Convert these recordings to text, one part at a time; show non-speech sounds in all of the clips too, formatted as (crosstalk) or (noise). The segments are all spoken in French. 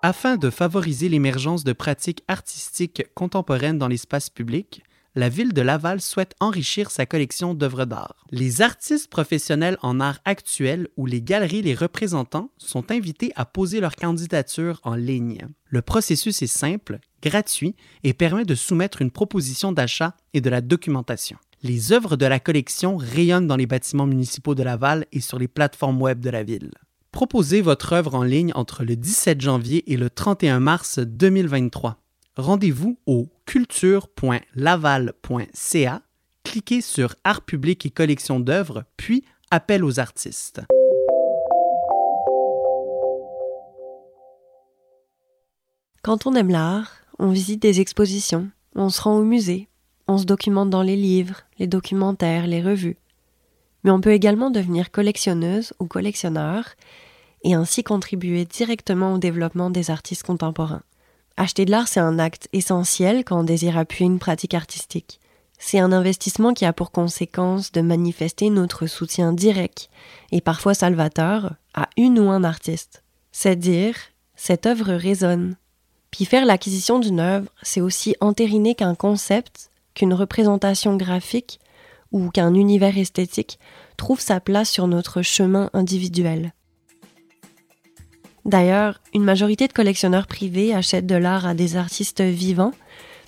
Afin de favoriser l'émergence de pratiques artistiques contemporaines dans l'espace public, la ville de Laval souhaite enrichir sa collection d'œuvres d'art. Les artistes professionnels en art actuel ou les galeries les représentants sont invités à poser leur candidature en ligne. Le processus est simple, gratuit et permet de soumettre une proposition d'achat et de la documentation. Les œuvres de la collection rayonnent dans les bâtiments municipaux de Laval et sur les plateformes web de la ville. Proposez votre œuvre en ligne entre le 17 janvier et le 31 mars 2023. Rendez-vous au culture.laval.ca, cliquez sur Art public et collection d'œuvres, puis Appel aux artistes. Quand on aime l'art, on visite des expositions, on se rend au musée, on se documente dans les livres, les documentaires, les revues mais on peut également devenir collectionneuse ou collectionneur et ainsi contribuer directement au développement des artistes contemporains. Acheter de l'art, c'est un acte essentiel quand on désire appuyer une pratique artistique. C'est un investissement qui a pour conséquence de manifester notre soutien direct et parfois salvateur à une ou un artiste. C'est dire, cette œuvre résonne. Puis faire l'acquisition d'une œuvre, c'est aussi entériner qu'un concept, qu'une représentation graphique ou qu'un univers esthétique trouve sa place sur notre chemin individuel. D'ailleurs, une majorité de collectionneurs privés achètent de l'art à des artistes vivants,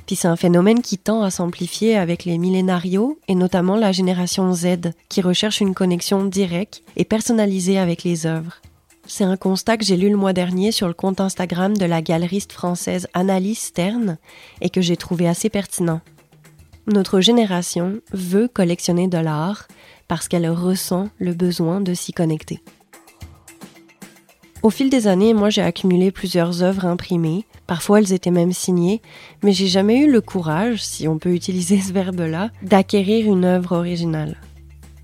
puis c'est un phénomène qui tend à s'amplifier avec les millénarios et notamment la génération Z, qui recherche une connexion directe et personnalisée avec les œuvres. C'est un constat que j'ai lu le mois dernier sur le compte Instagram de la galeriste française Annalise Stern et que j'ai trouvé assez pertinent. Notre génération veut collectionner de l'art parce qu'elle ressent le besoin de s'y connecter. Au fil des années, moi j'ai accumulé plusieurs œuvres imprimées, parfois elles étaient même signées, mais j'ai jamais eu le courage, si on peut utiliser ce verbe-là, d'acquérir une œuvre originale.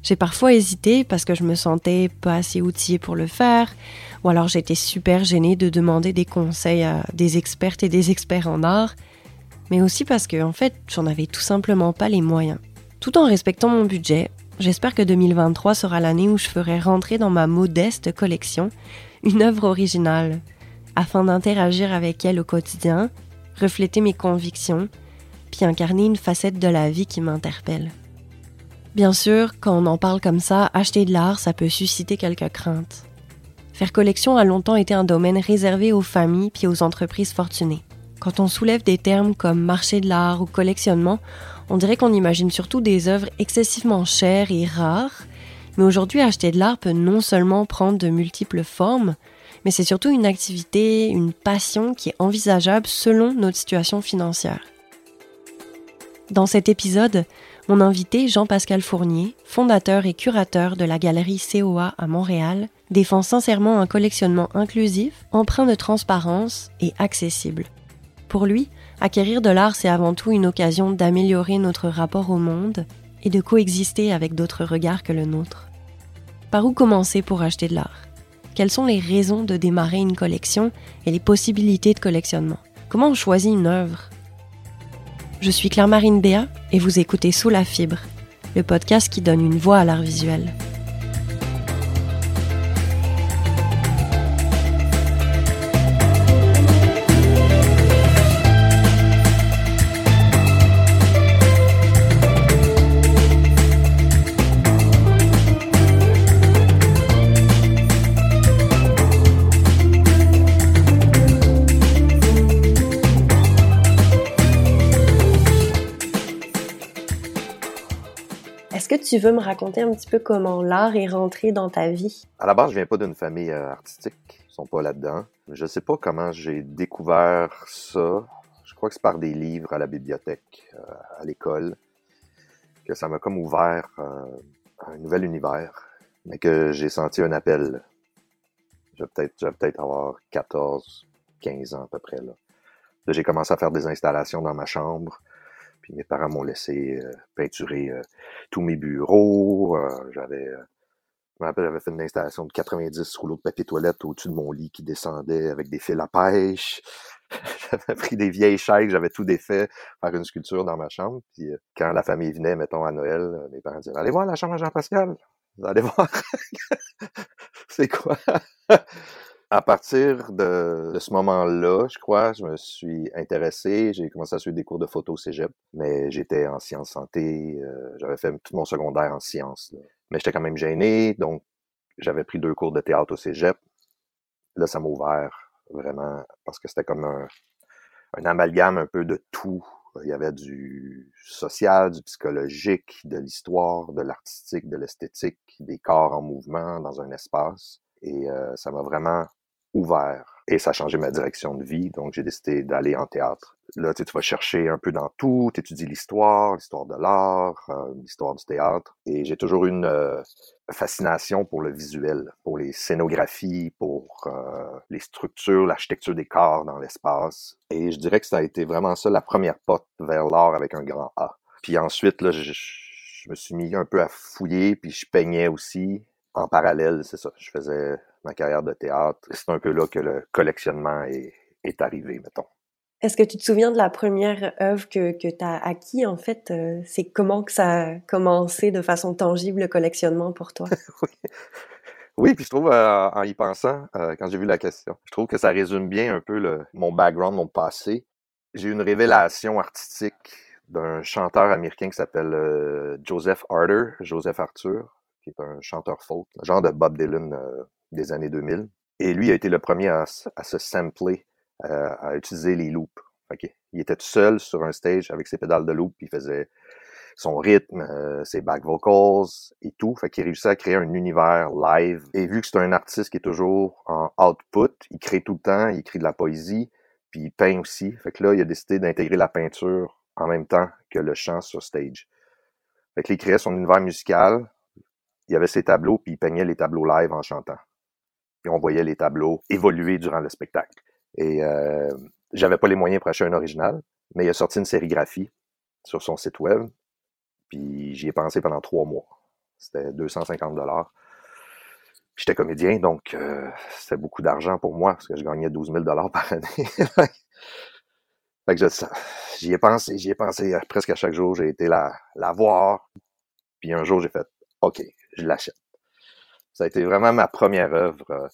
J'ai parfois hésité parce que je me sentais pas assez outillée pour le faire, ou alors j'étais super gênée de demander des conseils à des expertes et des experts en art, mais aussi parce que, en fait, j'en avais tout simplement pas les moyens. Tout en respectant mon budget, j'espère que 2023 sera l'année où je ferai rentrer dans ma modeste collection une œuvre originale, afin d'interagir avec elle au quotidien, refléter mes convictions, puis incarner une facette de la vie qui m'interpelle. Bien sûr, quand on en parle comme ça, acheter de l'art, ça peut susciter quelques craintes. Faire collection a longtemps été un domaine réservé aux familles puis aux entreprises fortunées. Quand on soulève des termes comme marché de l'art ou collectionnement, on dirait qu'on imagine surtout des œuvres excessivement chères et rares, mais aujourd'hui acheter de l'art peut non seulement prendre de multiples formes, mais c'est surtout une activité, une passion qui est envisageable selon notre situation financière. Dans cet épisode, mon invité Jean-Pascal Fournier, fondateur et curateur de la galerie COA à Montréal, défend sincèrement un collectionnement inclusif, empreint de transparence et accessible. Pour lui, acquérir de l'art, c'est avant tout une occasion d'améliorer notre rapport au monde et de coexister avec d'autres regards que le nôtre. Par où commencer pour acheter de l'art? Quelles sont les raisons de démarrer une collection et les possibilités de collectionnement? Comment on choisit une œuvre? Je suis Claire-Marine Béat et vous écoutez Sous la fibre, le podcast qui donne une voix à l'art visuel. Tu veux me raconter un petit peu comment l'art est rentré dans ta vie? À la base, je viens pas d'une famille euh, artistique. Ils sont pas là-dedans. Je sais pas comment j'ai découvert ça. Je crois que c'est par des livres à la bibliothèque, euh, à l'école, que ça m'a comme ouvert euh, un nouvel univers, mais que j'ai senti un appel. Je vais peut-être, avoir 14, 15 ans à peu près là j'ai commencé à faire des installations dans ma chambre puis mes parents m'ont laissé euh, peinturer euh, tous mes bureaux. Euh, j'avais, je me rappelle, j'avais fait une installation de 90 rouleaux de papier toilette au-dessus de mon lit qui descendait avec des fils à pêche. (laughs) j'avais pris des vieilles chaises, j'avais tout défait, faire une sculpture dans ma chambre. Puis quand la famille venait, mettons à Noël, mes parents disaient Allez voir la chambre à Jean-Pascal, vous allez voir. (laughs) c'est quoi? À partir de, ce moment-là, je crois, je me suis intéressé. J'ai commencé à suivre des cours de photo cégep, mais j'étais en sciences santé. Euh, j'avais fait tout mon secondaire en sciences. Mais j'étais quand même gêné, donc j'avais pris deux cours de théâtre au cégep. Là, ça m'a ouvert vraiment parce que c'était comme un, un amalgame un peu de tout. Il y avait du social, du psychologique, de l'histoire, de l'artistique, de l'esthétique, des corps en mouvement dans un espace. Et euh, ça m'a vraiment ouvert. Et ça a changé ma direction de vie, donc j'ai décidé d'aller en théâtre. Là, tu, vas chercher un peu dans tout, tu étudies l'histoire, l'histoire de l'art, euh, l'histoire du théâtre. Et j'ai toujours une euh, fascination pour le visuel, pour les scénographies, pour les structures, l'architecture des corps dans l'espace. Et je dirais que ça a été vraiment ça la première porte vers l'art avec un grand A. Puis ensuite, là, je, je me suis mis un peu à fouiller, puis je peignais aussi en parallèle, c'est ça. Je faisais ma carrière de théâtre. C'est un peu là que le collectionnement est, arrivé, mettons. Est-ce que tu te souviens de la première œuvre que, que tu as acquis, en fait? Euh, c'est comment que ça a commencé de façon tangible, le collectionnement pour toi? (laughs) oui. oui, puis je trouve, euh, en y pensant, euh, quand j'ai vu la question, je trouve que ça résume bien un peu le, mon background, mon passé. J'ai eu une révélation artistique d'un chanteur américain qui s'appelle Joseph Arthur, Joseph Arthur, qui est un chanteur folk, genre de Bob Dylan des années 2000. Et lui a été le premier à, se sampler, euh, à utiliser les loops. Il était tout seul sur un stage avec ses pédales de loop, il faisait son rythme, euh, ses back vocals et tout. Fait qu'il réussit à créer un univers live. Et vu que c'est un artiste qui est toujours en output, il crée tout le temps, il écrit de la poésie, puis il peint aussi. Fait que là, il a décidé d'intégrer la peinture en même temps que le chant sur stage. Fait qu'il créait son univers musical, il avait ses tableaux, puis il peignait les tableaux live en chantant. Puis on voyait les tableaux évoluer durant le spectacle. Et euh, j'avais pas les moyens pour acheter un original, mais il a sorti une sérigraphie sur son site web. Puis j'y ai pensé pendant trois mois. C'était 250 dollars. J'étais comédien, donc euh, c'était beaucoup d'argent pour moi parce que je gagnais 12 000 dollars par année. (laughs) fait que j'y ai pensé, j'y ai pensé euh, presque à chaque jour. J'ai été la, la voir. Puis un jour, j'ai fait OK, je l'achète. Ça a été vraiment ma première œuvre euh,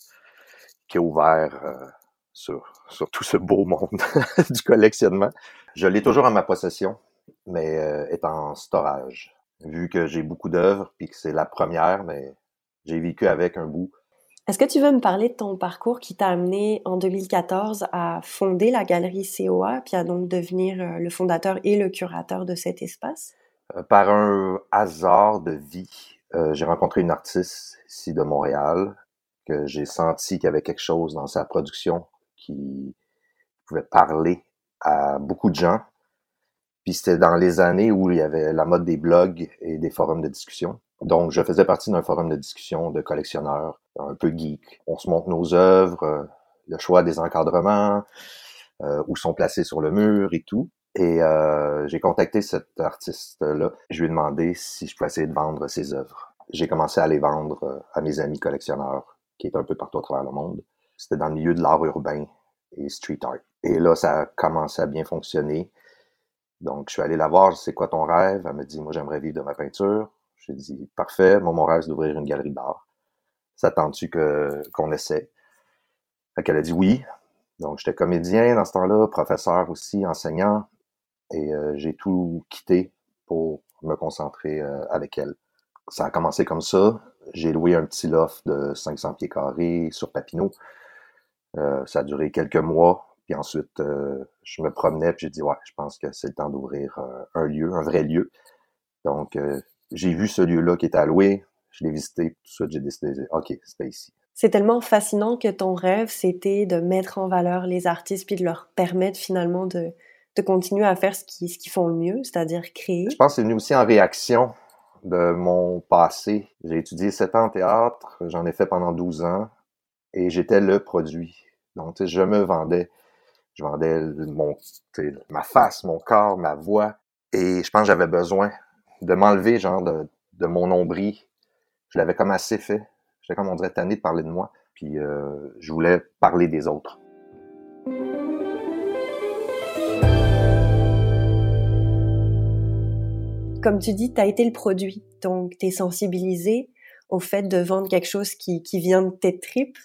qui a ouvert euh, sur, sur tout ce beau monde (laughs) du collectionnement. Je l'ai toujours en ma possession, mais euh, est en storage. Vu que j'ai beaucoup d'œuvres, puis que c'est la première, mais j'ai vécu avec un bout. Est-ce que tu veux me parler de ton parcours qui t'a amené en 2014 à fonder la galerie COA, puis à donc devenir le fondateur et le curateur de cet espace? par un hasard de vie, euh, j'ai rencontré une artiste ici de Montréal que j'ai senti qu'il y avait quelque chose dans sa production qui pouvait parler à beaucoup de gens. Puis c'était dans les années où il y avait la mode des blogs et des forums de discussion. Donc je faisais partie d'un forum de discussion de collectionneurs un peu geek. On se montre nos œuvres, euh, le choix des encadrements, euh, où sont placés sur le mur et tout. Et euh, j'ai contacté cet artiste-là. Je lui ai demandé si je pouvais essayer de vendre ses œuvres. J'ai commencé à les vendre euh, à mes amis collectionneurs qui étaient un peu partout à travers le monde. C'était dans le milieu de l'art urbain et street art. Et là, ça a commencé à bien fonctionner. Donc, je suis allé la voir, c'est quoi ton rêve? Elle m'a dit, moi, j'aimerais vivre de ma peinture. J'ai dit, parfait, moi, mon rêve, c'est d'ouvrir une galerie d'art. Ça tu que, qu'on essaie? Fait qu'elle a dit oui. Donc, j'étais comédien dans ce temps-là, professeur aussi, enseignant. Et euh, j'ai tout quitté pour me concentrer euh, avec elle. Ça a commencé comme ça. J'ai loué un petit loft de 500 pieds carrés sur Papineau. Euh, ça a duré quelques mois. Puis ensuite, je me promenais puis j'ai dit, ouais, je pense que c'est le temps d'ouvrir un lieu, un vrai lieu. Donc, j'ai vu ce lieu-là qui était à louer. Je l'ai visité. Tout de suite, j'ai décidé, OK, c'était ici. C'est tellement fascinant que ton rêve, c'était de mettre en valeur les artistes puis de leur permettre finalement de, de continuer à faire ce qu'ils ce font le mieux, c'est-à-dire créer. Je pense que c'est venu aussi en réaction de mon passé. J'ai étudié 7 ans en théâtre, j'en ai fait pendant 12 ans et j'étais le produit. Donc, je me vendais. Je vendais mon, ma face, mon corps, ma voix. Et je pense que j'avais besoin de m'enlever, genre, de, de mon nombril. Je l'avais comme assez fait. J'étais comme on dirait tanné de parler de moi. Puis euh, je voulais parler des autres. Comme tu dis, tu as été le produit. Donc, tu es sensibilisé au fait de vendre quelque chose qui, qui vient de tes tripes.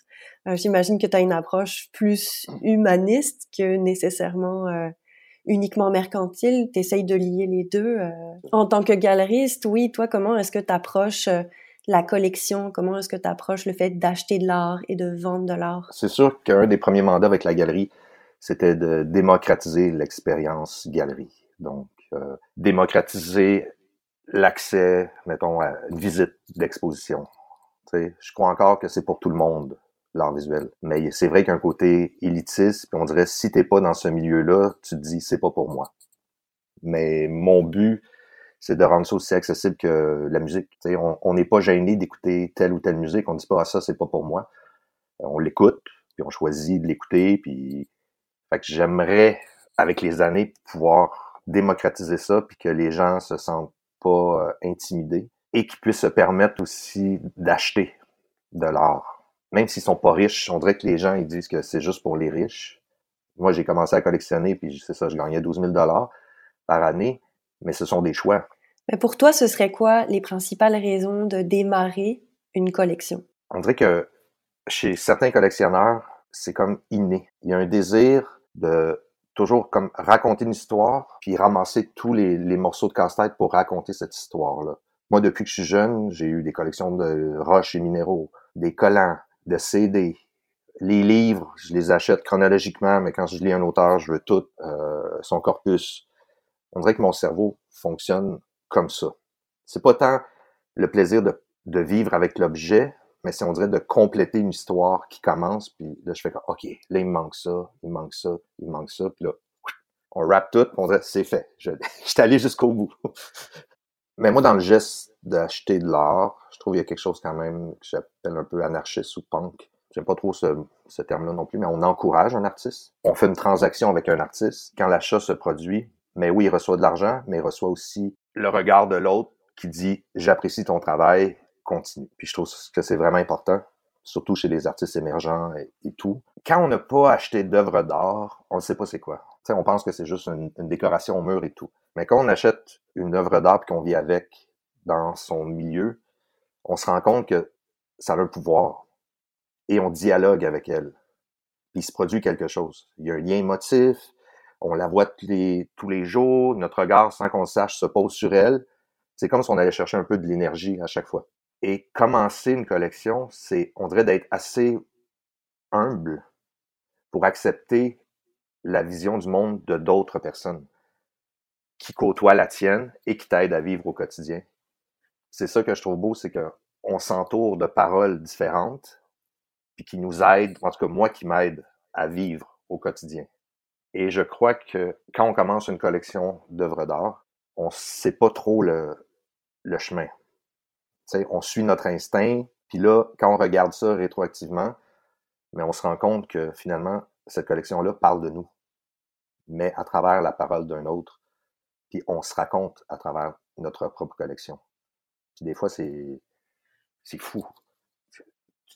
J'imagine que tu as une approche plus humaniste que nécessairement uniquement mercantile. Tu essayes de lier les deux. En tant que galeriste, oui, toi, comment est-ce que tu approches la collection? Comment est-ce que tu approches le fait d'acheter de l'art et de vendre de l'art? C'est sûr qu'un des premiers mandats avec la galerie, c'était de démocratiser l'expérience galerie. Donc, euh, démocratiser l'accès, mettons, à une visite d'exposition. Je crois encore que c'est pour tout le monde, l'art visuel. Mais c'est vrai qu'un côté élitiste, puis on dirait, si t'es pas dans ce milieu-là, tu te dis, c'est pas pour moi. Mais mon but, c'est de rendre ça aussi accessible que la musique. on n'est pas gêné d'écouter telle ou telle musique. On ne dit pas ah, ça, c'est pas pour moi. Euh, on l'écoute, puis on choisit de l'écouter. Puis fait que j'aimerais, avec les années, pouvoir démocratiser ça, puis que les gens se sentent pas euh, intimidés et qu'ils puissent se permettre aussi d'acheter de l'art. Même s'ils sont pas riches, on dirait que les gens ils disent que c'est juste pour les riches. Moi, j'ai commencé à collectionner, puis c'est ça, je gagnais 12 000 dollars par année mais ce sont des choix. Mais pour toi, ce serait quoi les principales raisons de démarrer une collection? On dirait que chez certains collectionneurs, c'est comme inné. Il y a un désir de toujours comme raconter une histoire, puis ramasser tous les, morceaux de casse-tête pour raconter cette histoire-là. Moi, depuis que je suis jeune, j'ai eu des collections de roches et minéraux, des collants, de CD. Les livres, je les achète chronologiquement, mais quand je lis un auteur, je veux tout euh, son corpus on dirait que mon cerveau fonctionne comme ça. C'est pas tant le plaisir de, vivre avec l'objet, mais c'est on dirait de compléter une histoire qui commence, puis là je fais comme OK, là il me manque ça, il manque ça, il manque ça, puis là on wrap tout, on dirait c'est fait. Je, (laughs) je suis allé jusqu'au bout. (laughs) mais moi dans le geste d'acheter de l'art, je trouve qu'il y a quelque chose quand même que j'appelle un peu anarchiste ou punk. J'aime pas trop ce, ce terme-là non plus, mais on encourage un artiste. On fait une transaction avec un artiste. Quand l'achat se produit, mais oui, il reçoit de l'argent, mais il reçoit aussi le regard de l'autre qui dit j'apprécie ton travail, continue. Puis je trouve que c'est vraiment important, surtout chez les artistes émergents et, tout. Quand on n'a pas acheté d'œuvres d'art, on ne sait pas c'est quoi. on pense que c'est juste une, décoration au mur et tout. Mais quand on achète une œuvre d'art qu'on vit avec dans son milieu, on se rend compte que ça a un pouvoir et on dialogue avec elle. Puis il se produit quelque chose. Il y a un lien émotif, on la voit tous les, tous les jours, notre regard, sans qu'on sache, se pose sur elle. C'est comme si on allait chercher un peu de l'énergie à chaque fois. Et commencer une collection, c'est, on dirait d'être assez humble pour accepter la vision du monde de d'autres personnes qui côtoient la tienne et qui t'aident à vivre au quotidien. C'est ça que je trouve beau, c'est qu'on s'entoure de paroles différentes, puis qui nous aident, en tout cas moi qui m'aide à vivre au quotidien. Et je crois que quand on commence une collection d'œuvres d'art, on ne sait pas trop le, le chemin. On suit notre instinct, puis là, quand on regarde ça rétroactivement, mais on se rend compte que finalement, cette collection-là parle de nous, mais à travers la parole d'un autre, puis on se raconte à travers notre propre collection. Puis des fois, c'est, c'est fou.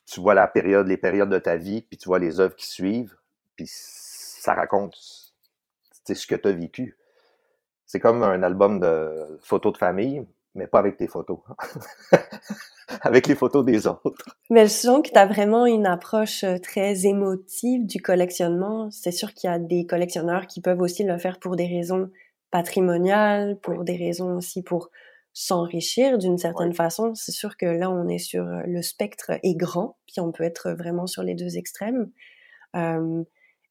Tu vois la période, les périodes de ta vie, puis tu vois les œuvres qui suivent, puis ça raconte ce que tu as vécu. C'est comme un album de photos de famille, mais pas avec tes photos. (laughs) avec les photos des autres. Mais je sens que tu as vraiment une approche euh, très émotive du collectionnement. C'est sûr qu'il y a des collectionneurs qui peuvent aussi le faire pour des raisons patrimoniales, pour des raisons aussi pour s'enrichir d'une certaine façon. C'est sûr que là, on est sur euh, le spectre est grand, puis on peut être vraiment sur les deux extrêmes. Euh,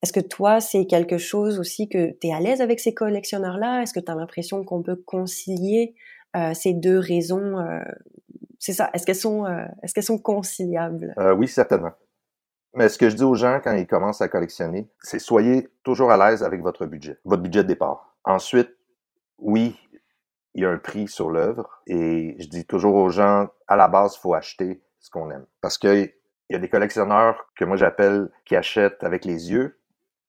est-ce que toi, c'est quelque chose aussi que tu es à l'aise avec ces collectionneurs-là? Est-ce que tu as l'impression qu'on peut concilier ces deux raisons euh, C'est ça. Est-ce qu'elles sont, euh, est-ce qu'elles sont conciliables? Oui, certainement. Mais ce que je dis aux gens quand ils commencent à collectionner, c'est soyez toujours à l'aise avec votre budget, votre budget de départ. Ensuite, oui, il y a un prix sur l'œuvre et je dis toujours aux gens, à la base, il faut acheter ce qu'on aime. Parce que il y a des collectionneurs que moi j'appelle qui achètent avec les yeux,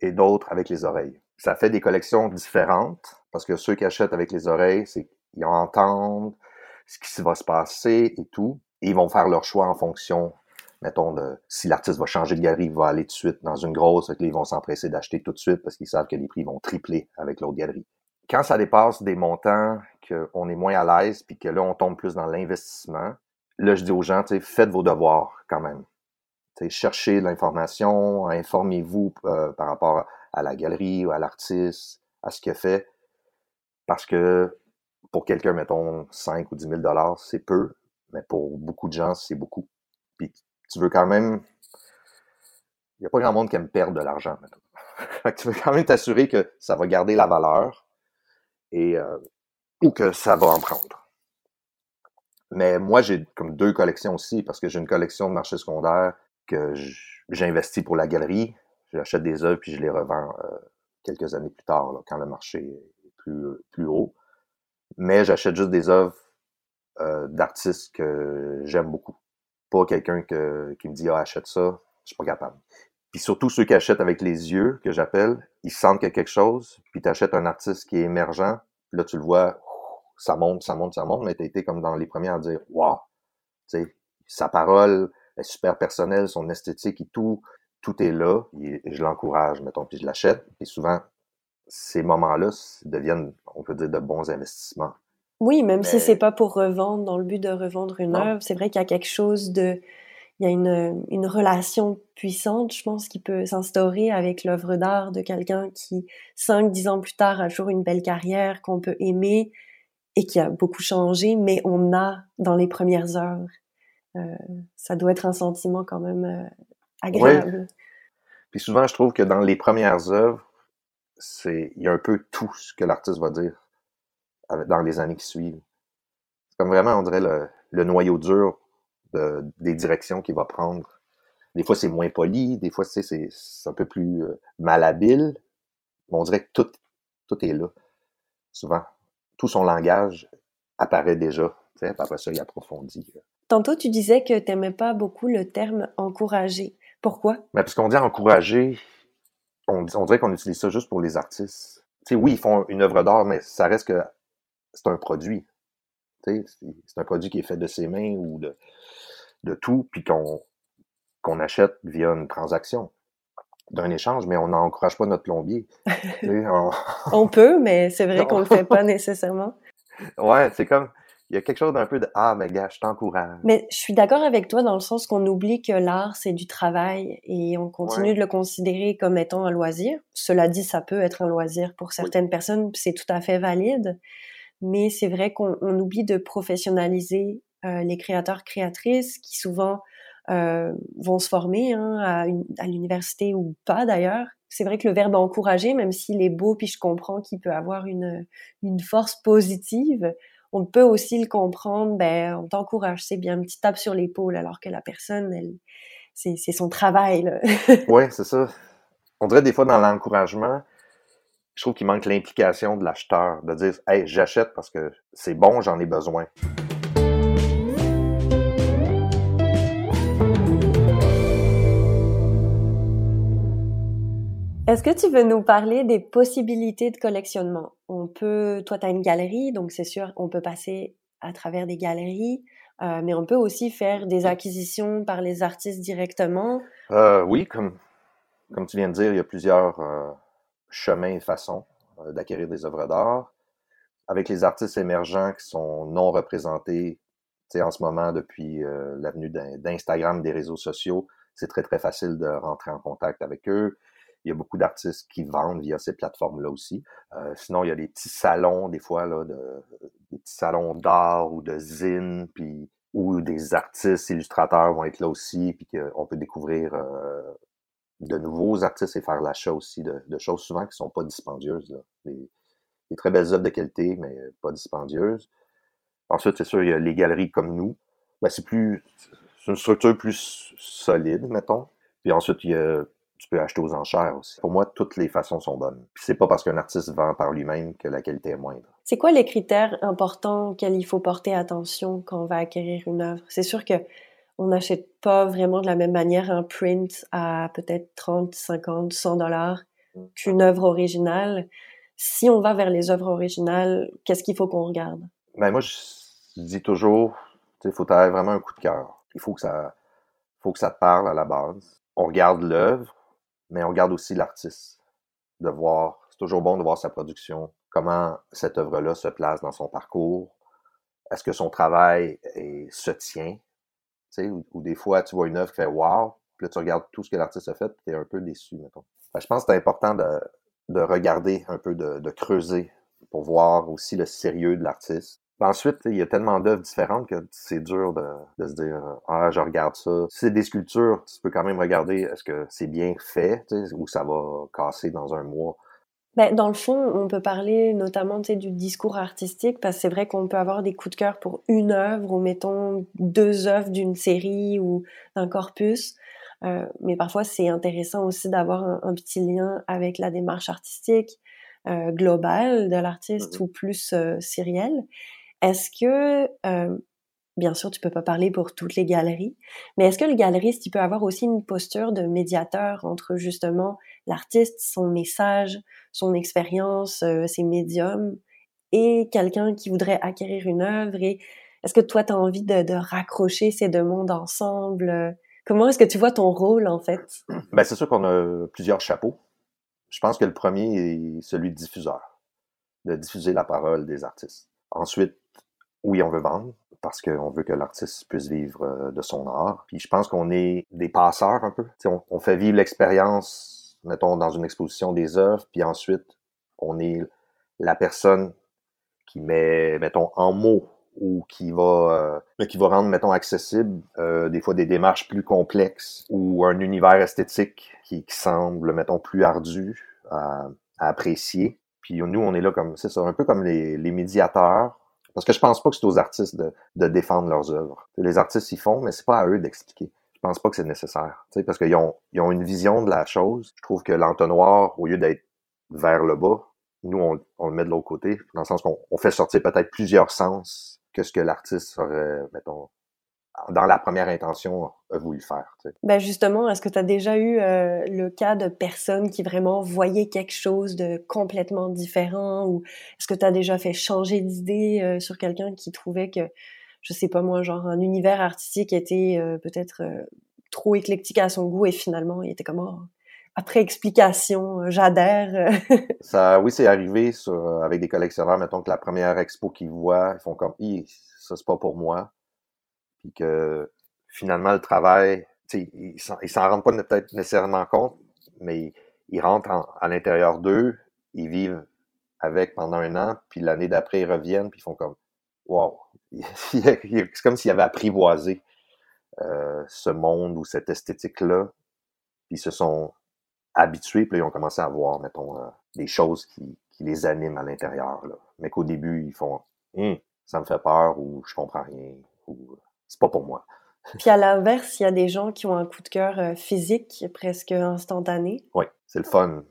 et d'autres avec les oreilles. Ça fait des collections différentes parce que ceux qui achètent avec les oreilles, c'est qu'ils entendent ce qui va se passer et tout, et ils vont faire leur choix en fonction, mettons, de si l'artiste va changer de galerie, il va aller tout de suite dans une grosse, et ils vont s'empresser d'acheter tout de suite parce qu'ils savent que les prix vont tripler avec l'autre galerie. Quand ça dépasse des montants qu'on est moins à l'aise, puis que là, on tombe plus dans l'investissement, là, je dis aux gens, faites vos devoirs quand même. cherchez l'information, informez-vous euh, par rapport à la galerie ou à l'artiste, à ce qu'il fait. Parce que pour quelqu'un, mettons, 5 ou 10 000 dollars, c'est peu, mais pour beaucoup de gens, c'est beaucoup. Puis tu veux quand même... Il n'y a pas grand monde qui aime perdre de l'argent, (laughs) tu veux quand même t'assurer que ça va garder la valeur et euh, ou que ça va en prendre. Mais moi, j'ai comme deux collections aussi, parce que j'ai une collection de marché secondaire que j'investis pour la galerie. J'achète des œuvres puis je les revends euh, quelques années plus tard, quand le marché est plus, plus haut. Mais j'achète juste des œuvres euh, d'artistes que j'aime beaucoup. Pas quelqu'un qui me dit Ah, achète ça, je suis pas capable. Puis surtout ceux qui achètent avec les yeux, que j'appelle, ils sentent qu'il y a quelque chose, puis tu achètes un artiste qui est émergent, là tu le vois, ça monte, ça monte, ça monte, mais tu été comme dans les premiers à dire Waouh! Sa parole est super personnelle, son esthétique et tout, tout est là, et je l'encourage, mettons, puis je l'achète. Puis souvent, ces moments-là deviennent, on peut dire, de bons investissements. Oui, même si c'est pas pour revendre, dans le but de revendre une œuvre, c'est vrai qu'il y a quelque chose de. Il y a une, une relation puissante, je pense, qui peut s'instaurer avec l'œuvre d'art de quelqu'un qui, cinq, dix ans plus tard, a toujours une belle carrière, qu'on peut aimer, et qui a beaucoup changé, mais on a dans les premières heures. Euh, ça doit être un sentiment quand même euh, agréable. Puis souvent, je trouve que dans les premières œuvres, c'est il y a un peu tout ce que l'artiste va dire dans les années qui suivent. C'est comme vraiment, on dirait, le, noyau dur de, des directions qu'il va prendre. Des fois, c'est moins poli, des fois, c'est un peu plus euh, malhabile. Mais on dirait que tout, tout est là, souvent tout son langage apparaît déjà. Après ça, il approfondit. Tantôt, tu disais que tu n'aimais pas beaucoup le terme encourager. Pourquoi? Mais parce qu'on dit encourager, on, dirait qu'on utilise ça juste pour les artistes. oui, ils font une œuvre d'art, mais ça reste que c'est un produit. C'est un produit qui est fait de ses mains ou de, de tout, puis qu'on achète via une transaction d'un échange, mais on n'encourage pas notre plombier. (laughs) on... peut, mais c'est vrai qu'on ne le fait pas (laughs) nécessairement. Ouais, c'est comme, il y a quelque chose d'un peu de Ah, mais gars, je t'encourage. Mais je suis d'accord avec toi dans le sens qu'on oublie que l'art, c'est du travail et on continue de le considérer comme étant un loisir. Cela dit, ça peut être un loisir pour certaines personnes, c'est tout à fait valide. Mais c'est vrai qu'on oublie de professionnaliser euh, les créateurs, créatrices qui souvent euh, vont se former hein, à, à l'université ou pas d'ailleurs. C'est vrai que le verbe encourager, même s'il est beau, puis je comprends qu'il peut avoir une, une force positive, on peut aussi le comprendre, ben, on t'encourage, c'est bien, une petite tape sur l'épaule, alors que la personne, elle, c'est, son travail. (laughs) oui, c'est ça. On dirait des fois dans l'encouragement, je trouve qu'il manque l'implication de l'acheteur, de dire, hey, j'achète parce que c'est bon, j'en ai besoin. Est-ce que tu veux nous parler des possibilités de collectionnement? On peut, toi, tu as une galerie, donc c'est sûr, on peut passer à travers des galeries, euh, mais on peut aussi faire des acquisitions par les artistes directement. Euh, oui, comme, comme tu viens de dire, il y a plusieurs euh, chemins et façons d'acquérir des œuvres d'art. Avec les artistes émergents qui sont non représentés en ce moment depuis l'avenue d'Instagram, des réseaux sociaux, c'est très très facile de rentrer en contact avec eux. Il y a beaucoup d'artistes qui vendent via ces plateformes-là aussi. Euh, sinon, il y a des petits salons, des fois, là, de, des petits salons d'art ou de zine, puis où des artistes, illustrateurs vont être là aussi, puis qu'on peut découvrir euh, de nouveaux artistes et faire l'achat aussi de, choses souvent qui sont pas dispendieuses. Des, très belles œuvres de qualité, mais pas dispendieuses. Ensuite, c'est sûr, il y a les galeries comme nous. Ben, c'est plus c'est une structure plus solide, mettons. Puis ensuite, il y a tu peux acheter aux enchères aussi. Pour moi, toutes les façons sont bonnes. Puis c'est pas parce qu'un artiste vend par lui-même que la qualité est moindre. C'est quoi les critères importants auxquels il faut porter attention quand on va acquérir une œuvre? C'est sûr que on n'achète pas vraiment de la même manière un print à peut-être 30, 50, 100 dollars qu'une œuvre originale. Si on va vers les œuvres originales, qu'est-ce qu'il faut qu'on regarde? Ben moi, je dis toujours, il faut avoir vraiment un coup de cœur. Il faut que ça, faut que ça te parle à la base. On regarde l'œuvre, mais on regarde aussi l'artiste, de voir, c'est toujours bon de voir sa production, comment cette œuvre-là se place dans son parcours, est-ce que son travail se tient, tu sais, ou, des fois tu vois une œuvre qui fait wow, Puis là, tu regardes tout ce que l'artiste a fait, puis t'es un peu déçu, mettons. je pense que c'est important de, de regarder un peu, de, de creuser pour voir aussi le sérieux de l'artiste. Ensuite, il y a tellement d'œuvres différentes que c'est dur de, de, se dire Ah, je regarde ça. Si c'est des sculptures, tu peux quand même regarder est-ce que c'est bien fait ou ça va casser dans un mois? Ben, dans le fond, on peut parler notamment du discours artistique parce que c'est vrai qu'on peut avoir des coups de cœur pour une œuvre ou mettons deux œuvres d'une série ou d'un corpus. Euh, mais parfois, c'est intéressant aussi d'avoir un, petit lien avec la démarche artistique euh, globale de l'artiste mmh ou plus euh, sérielle. Est-ce que, euh, bien sûr, tu peux pas parler pour toutes les galeries, mais est-ce que le galeriste, il peut avoir aussi une posture de médiateur entre justement l'artiste, son message, son expérience, euh, ses médiums, et quelqu'un qui voudrait acquérir une œuvre? Et est-ce que toi, tu as envie de, raccrocher ces deux mondes ensemble? Comment est-ce que tu vois ton rôle, en fait? Ben, c'est sûr qu'on a plusieurs chapeaux. Je pense que le premier est celui de diffuseur, de diffuser la parole des artistes. Ensuite, oui, on veut vendre parce qu'on veut que l'artiste puisse vivre euh, de son art. Puis je pense qu'on est des passeurs un peu. On, on, fait vivre l'expérience, mettons, dans une exposition des œuvres, puis ensuite, on est la personne qui met, mettons, en mots ou qui va euh, qui va rendre, mettons, accessible euh, des fois des démarches plus complexes ou un univers esthétique qui, qui semble, mettons, plus ardu à, à apprécier. Puis nous, on est là comme, c'est ça, un peu comme les, les médiateurs parce que je pense pas que c'est aux artistes de, défendre leurs œuvres. Les artistes y font, mais c'est pas à eux d'expliquer. Je pense pas que c'est nécessaire. Parce qu'ils ont, une vision de la chose. Je trouve que l'entonnoir, au lieu d'être vers le bas, nous, on, le met de l'autre côté, dans le sens qu'on fait sortir peut-être plusieurs sens que ce que l'artiste aurait, mettons, dans la première intention, a voulu faire. Tu sais. Ben justement, est-ce que tu as déjà eu euh, le cas de personnes qui vraiment voyaient quelque chose de complètement différent ou est-ce que tu as déjà fait changer d'idée euh, sur quelqu'un qui trouvait que, je sais pas moi, genre un univers artistique était euh, peut-être trop éclectique à son goût et finalement il était comme oh, après explication, j'adhère. (laughs) ça, oui, c'est arrivé sur, avec des collectionneurs, mettons que la première expo qu'ils voient, ils font comme, ça c'est pas pour moi puis que finalement le travail, ils s'en rendent pas peut-être nécessairement compte, mais ils rentrent à l'intérieur d'eux, ils vivent avec pendant un an, puis l'année d'après ils reviennent, puis ils font comme wow, (laughs) c'est comme s'ils avaient apprivoisé euh, ce monde ou cette esthétique-là, puis ils se sont habitués, puis ils ont commencé à voir, mettons, euh, des choses qui, qui, les animent à l'intérieur, mais qu'au début ils font hum, ça me fait peur ou je comprends rien ou c'est pas pour moi. Puis à l'inverse, il y a des gens qui ont un coup de cœur euh, physique presque instantané. Oui, c'est le fun.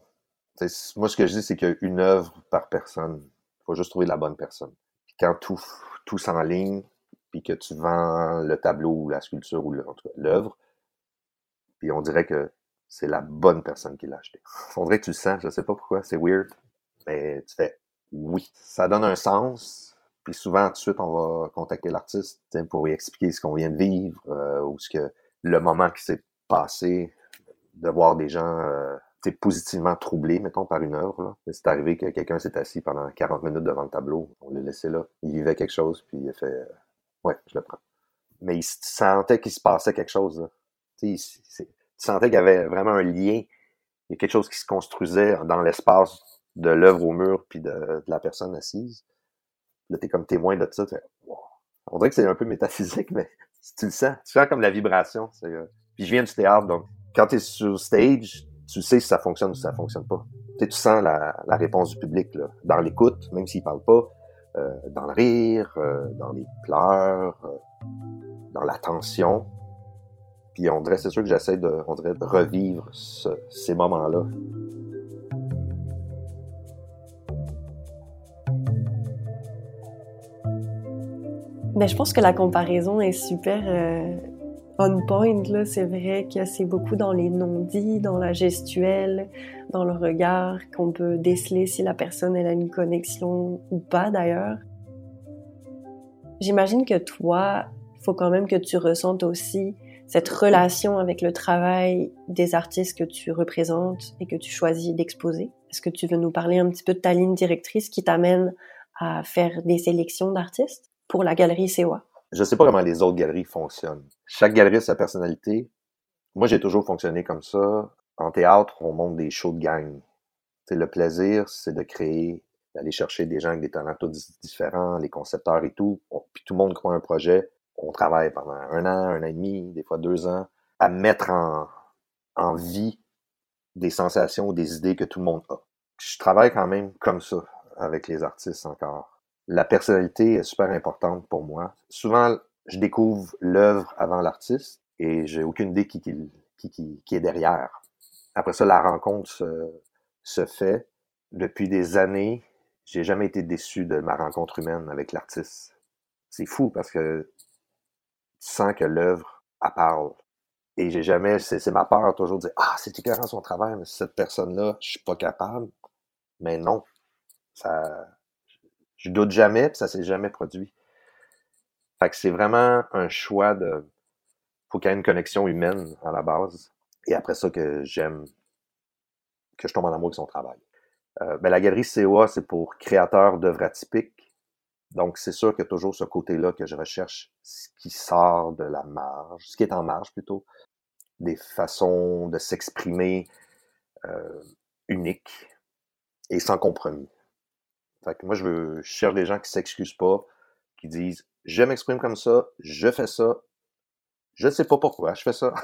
moi, ce que je dis, c'est qu'il y a une œuvre par personne. Il faut juste trouver la bonne personne. Puis quand tout, tout s'enligne, puis que tu vends le tableau ou la sculpture ou l'œuvre, puis on dirait que c'est la bonne personne qui l'a acheté. (laughs) On dirait que tu le sens, je sais pas pourquoi, c'est weird, mais tu fais oui. Ça donne un sens, puis souvent, tout de suite, on va contacter l'artiste pour lui expliquer ce qu'on vient de vivre euh, ou ce que le moment qui s'est passé, de voir des gens euh, positivement troublés, mettons, par une œuvre. C'est arrivé que quelqu'un s'est assis pendant 40 minutes devant le tableau. On l'a laissé là. Il vivait quelque chose, puis il a fait euh, Ouais, je le prends. Mais il sentait qu'il se passait quelque chose. Là. Il, il sentait qu'il y avait vraiment un lien. Il y a quelque chose qui se construisait dans l'espace de l'œuvre au mur puis de, de la personne assise. Là, t'es comme témoin de ça. On dirait que c'est un peu métaphysique, mais (laughs) tu le sens. Tu sens comme la vibration. Euh, puis je viens du théâtre, donc quand tu es sur stage, tu sais si ça fonctionne ou si ça fonctionne pas. Tu, tu sens la, la, réponse du public là, dans l'écoute, même s'il parle pas, euh, dans le rire, euh, dans les pleurs, dans l'attention. Puis on dirait, c'est sûr que j'essaie de, revivre ce, ces moments-là. Mais je pense que la comparaison est super euh, on point. Là, c'est vrai que c'est beaucoup dans les non-dits, dans la gestuelle, dans le regard qu'on peut déceler si la personne elle a une connexion ou pas d'ailleurs. J'imagine que toi, il faut quand même que tu ressentes aussi cette relation avec le travail des artistes que tu représentes et que tu choisis d'exposer. Est-ce que tu veux nous parler un petit peu de ta ligne directrice qui t'amène à faire des sélections d'artistes? Pour la galerie COA? Je sais pas comment les autres galeries fonctionnent. Chaque galerie a sa personnalité. Moi, j'ai toujours fonctionné comme ça. En théâtre, on monte des shows de gang. le plaisir, c'est de créer, d'aller chercher des gens avec des talents tous différents, les concepteurs et tout. puis tout le monde croit un projet. On travaille pendant un an, un an et demi, des fois deux ans, à mettre en, en vie des sensations des idées que tout le monde a. Je travaille quand même comme ça avec les artistes encore. La personnalité est super importante pour moi. Souvent, je découvre l'œuvre avant l'artiste et j'ai aucune idée qui, est derrière. Après ça, la rencontre se, fait. Depuis des années, j'ai jamais été déçu de ma rencontre humaine avec l'artiste. C'est fou parce que tu sens que l'œuvre, parle. Et j'ai jamais, c'est ma peur toujours de dire, ah, c'est écœurant son travail, mais cette personne-là, je suis pas capable. Mais non. Ça, je doute jamais, puis ça s'est jamais produit. Fait que c'est vraiment un choix de, faut qu'il y ait une connexion humaine à la base. Et après ça que j'aime, que je tombe en amour avec son travail. Euh, ben, la galerie COA, c'est pour créateurs d'œuvres atypiques. Donc, c'est sûr qu'il y a toujours ce côté-là que je recherche, ce qui sort de la marge, ce qui est en marge plutôt, des façons de s'exprimer euh, uniques et sans compromis. Fait que moi, je, veux, je cherche des gens qui s'excusent pas, qui disent je m'exprime comme ça, je fais ça, je ne sais pas pourquoi je fais ça.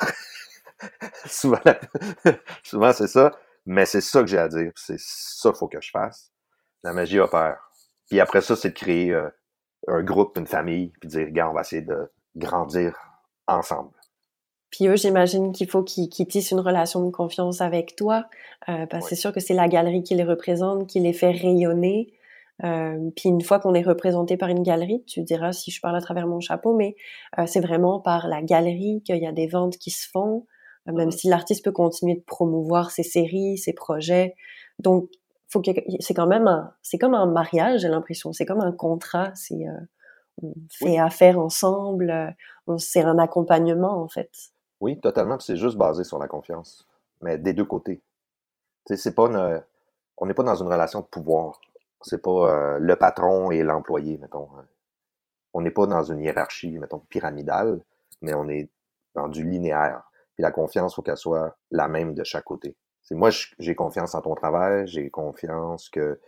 (laughs) souvent, (laughs) souvent c'est ça, mais c'est ça que j'ai à dire, c'est ça qu'il faut que je fasse. La magie opère. Puis après ça, c'est de créer euh, un groupe, une famille, puis dire, regarde, on va essayer de grandir ensemble. Puis eux, j'imagine qu'il faut qu'ils tissent une relation de confiance avec toi, euh, parce que c'est sûr que c'est la galerie qui les représente, qui les fait rayonner. Euh, puis une fois qu'on est représenté par une galerie, tu diras si je parle à travers mon chapeau, mais euh, c'est vraiment par la galerie qu'il y a des ventes qui se font, euh, même si l'artiste peut continuer de promouvoir ses séries, ses projets. Donc, faut que c'est quand même un, c'est comme un mariage, j'ai l'impression. C'est comme un contrat. C'est on fait affaire ensemble. c'est un accompagnement en fait. Oui, totalement. C'est juste basé sur la confiance, mais des deux côtés. C'est pas une, on n'est pas dans une relation de pouvoir. C'est pas euh, le patron et l'employé, mettons. Hein. On n'est pas dans une hiérarchie, mettons, pyramidale, mais on est dans du linéaire. Puis la confiance, faut qu'elle soit la même de chaque côté. C'est moi, j'ai confiance en ton travail, j'ai confiance que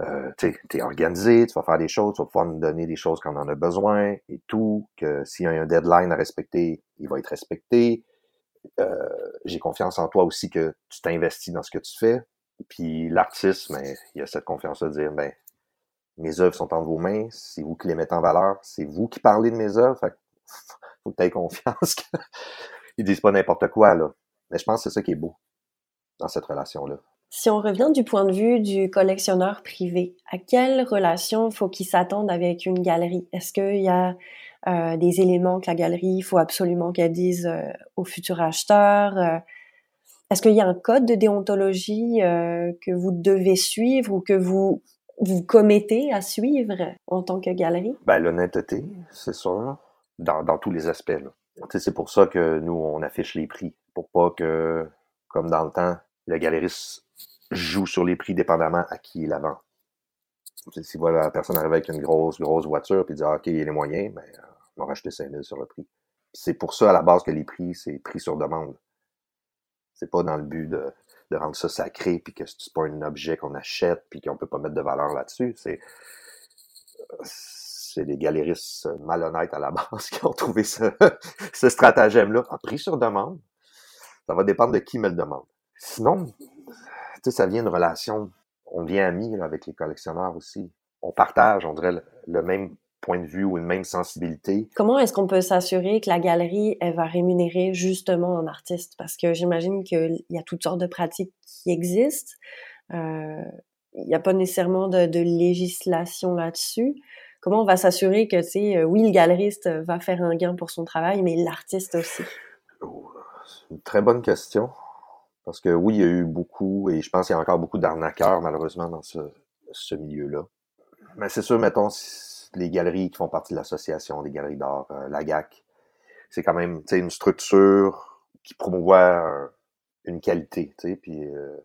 euh, tu es organisé, tu vas faire des choses, tu vas pouvoir nous donner des choses quand on en a besoin et tout, que s'il y a un deadline à respecter, il va être respecté. Euh, j'ai confiance en toi aussi que tu t'investis dans ce que tu fais. Puis l'artiste, ben, il a cette confiance de dire, ben, mes œuvres sont entre vos mains, c'est vous qui les mettez en valeur, c'est vous qui parlez de mes œuvres, fait (laughs) faut que tu aies confiance qu'ils (laughs) disent pas n'importe quoi, là. Mais je pense que c'est ça qui est beau dans cette relation-là. Si on revient du point de vue du collectionneur privé, à quelle relation faut qu'il s'attende avec une galerie? Est-ce qu'il y a euh, des éléments que la galerie, il faut absolument qu'elle dise euh, aux futurs acheteurs? Euh, est-ce qu'il y a un code de déontologie euh, que vous devez suivre ou que vous vous commettez à suivre en tant que galerie? Ben, l'honnêteté, c'est sûr, dans, dans tous les aspects. C'est pour ça que nous, on affiche les prix, pour pas que, comme dans le temps, le galeriste joue sur les prix dépendamment à qui il la vend. Si voilà, la personne arrive avec une grosse, grosse voiture puis dit ah, OK, il y a les moyens, ben, on va racheter 5000 sur le prix. C'est pour ça, à la base, que les prix, c'est prix sur demande. C'est pas dans le but de, de rendre ça sacré, puis que c'est pas un objet qu'on achète, puis qu'on peut pas mettre de valeur là-dessus. C'est c'est des galéristes malhonnêtes à la (laughs) base qui ont trouvé ce, ce stratagème-là. En prix sur demande, ça va dépendre de qui me le demande. Sinon, tu ça vient de relation, on devient amis avec les collectionneurs aussi. On partage, on dirait, le même point de vue ou une même sensibilité. Comment est-ce qu'on peut s'assurer que la galerie, elle va rémunérer justement un artiste? Parce que j'imagine qu'il y a toutes sortes de pratiques qui existent. Euh, il n'y a pas nécessairement de, de législation là-dessus. Comment on va s'assurer que, tu sais, oui, le galeriste va faire un gain pour son travail, mais l'artiste aussi? C'est une très bonne question. Parce que oui, il y a eu beaucoup, et je pense qu'il y a encore beaucoup d'arnaqueurs, malheureusement, dans ce, ce milieu-là. Mais c'est sûr, mettons, les galeries qui font partie de l'association des galeries d'art, euh, la GAC, c'est quand même une structure qui promouvoit une qualité, puis euh,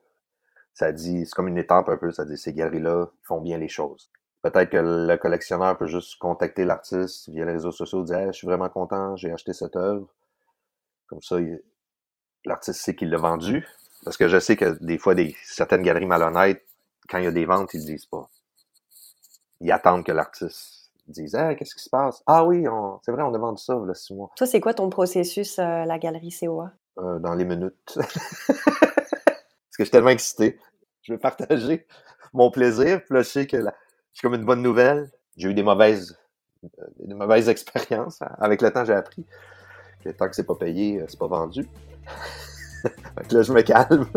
ça dit, c'est comme une étape un peu, ça dit ces galeries-là font bien les choses. Peut-être que le collectionneur peut juste contacter l'artiste via les réseaux sociaux, dire je suis vraiment content, j'ai acheté cette œuvre. Comme ça, l'artiste sait qu'il l'a vendu. Parce que je sais que des fois, des, certaines galeries malhonnêtes, quand il y a des ventes, ils ne disent pas. Ils attendent que l'artiste dise hey, qu'est-ce qui se passe? Ah oui, c'est vrai, on vendu ça là, six mois. Toi, c'est quoi ton processus à la galerie COA? Euh, dans les minutes. (laughs) Parce que je suis tellement excité. Je veux partager mon plaisir. Puis là, je sais que c'est comme une bonne nouvelle. J'ai eu des mauvaises, euh, des mauvaises expériences. Avec le temps, j'ai appris que tant que c'est pas payé, euh, c'est pas vendu. (laughs) là, je me calme.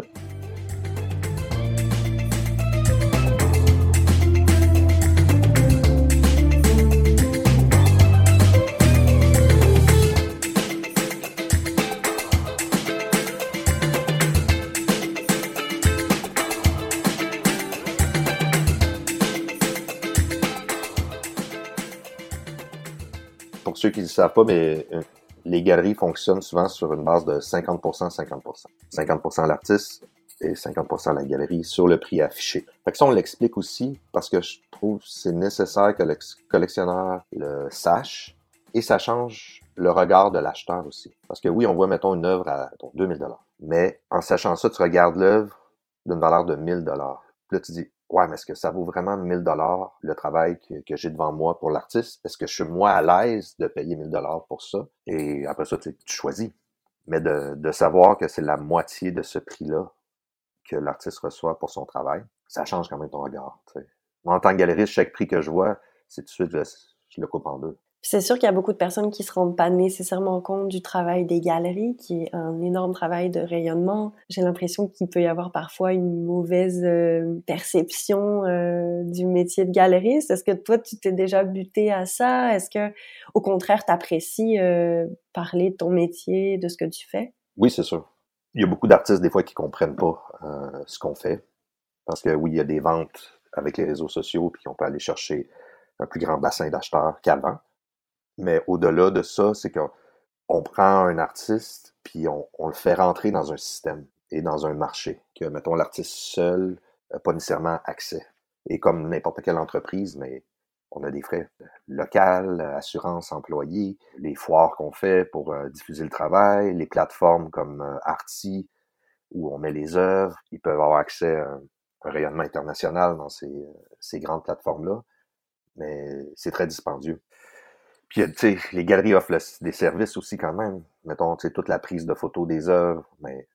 Savent pas, mais euh, les galeries fonctionnent souvent sur une base de 50%, 50%. 50% l'artiste et 50% la galerie sur le prix affiché. Fait que ça, on l'explique aussi parce que je trouve c'est nécessaire que le collectionneur le sache et ça change le regard de l'acheteur aussi. Parce que oui, on voit, mettons, une œuvre à 2000 dollars. Mais en sachant ça, tu regardes l'œuvre d'une valeur de 1000 dollars. Là, tu dis, ouais, mais est-ce que ça vaut vraiment 1000 dollars le travail que, j'ai devant moi pour l'artiste? Est-ce que je suis moi à l'aise de payer 1000 dollars pour ça? Et après ça, tu, choisis. Mais de, savoir que c'est la moitié de ce prix-là que l'artiste reçoit pour son travail, ça change quand même ton regard. Moi, en tant que galeriste, chaque prix que je vois, c'est tout de suite, je le coupe en deux. C'est sûr qu'il y a beaucoup de personnes qui se rendent pas nécessairement compte du travail des galeries, qui est un énorme travail de rayonnement. J'ai l'impression qu'il peut y avoir parfois une mauvaise euh, perception euh, du métier de galeriste. Est-ce que toi, tu t'es déjà buté à ça? Est-ce que, au contraire, t'apprécies euh, parler de ton métier, de ce que tu fais? Oui, c'est sûr. Il y a beaucoup d'artistes des fois qui comprennent pas ce qu'on fait, parce que oui, il y a des ventes avec les réseaux sociaux, puis on peut aller chercher un plus grand bassin d'acheteurs qu'avant. Mais au-delà de ça, c'est qu'on prend un artiste, puis on, le fait rentrer dans un système et dans un marché que, mettons, l'artiste seul n'a pas nécessairement accès. Et comme n'importe quelle entreprise, mais on a des frais locaux, assurance employée, les foires qu'on fait pour euh, diffuser le travail, les plateformes comme euh, Arty, où on met les œuvres, ils peuvent avoir accès à un, rayonnement international dans ces, euh, ces grandes plateformes-là, mais c'est très dispendieux. Puis, tu sais, les galeries offrent des services aussi quand même. Mettons, tu sais, toute la prise de photos des œuvres, mais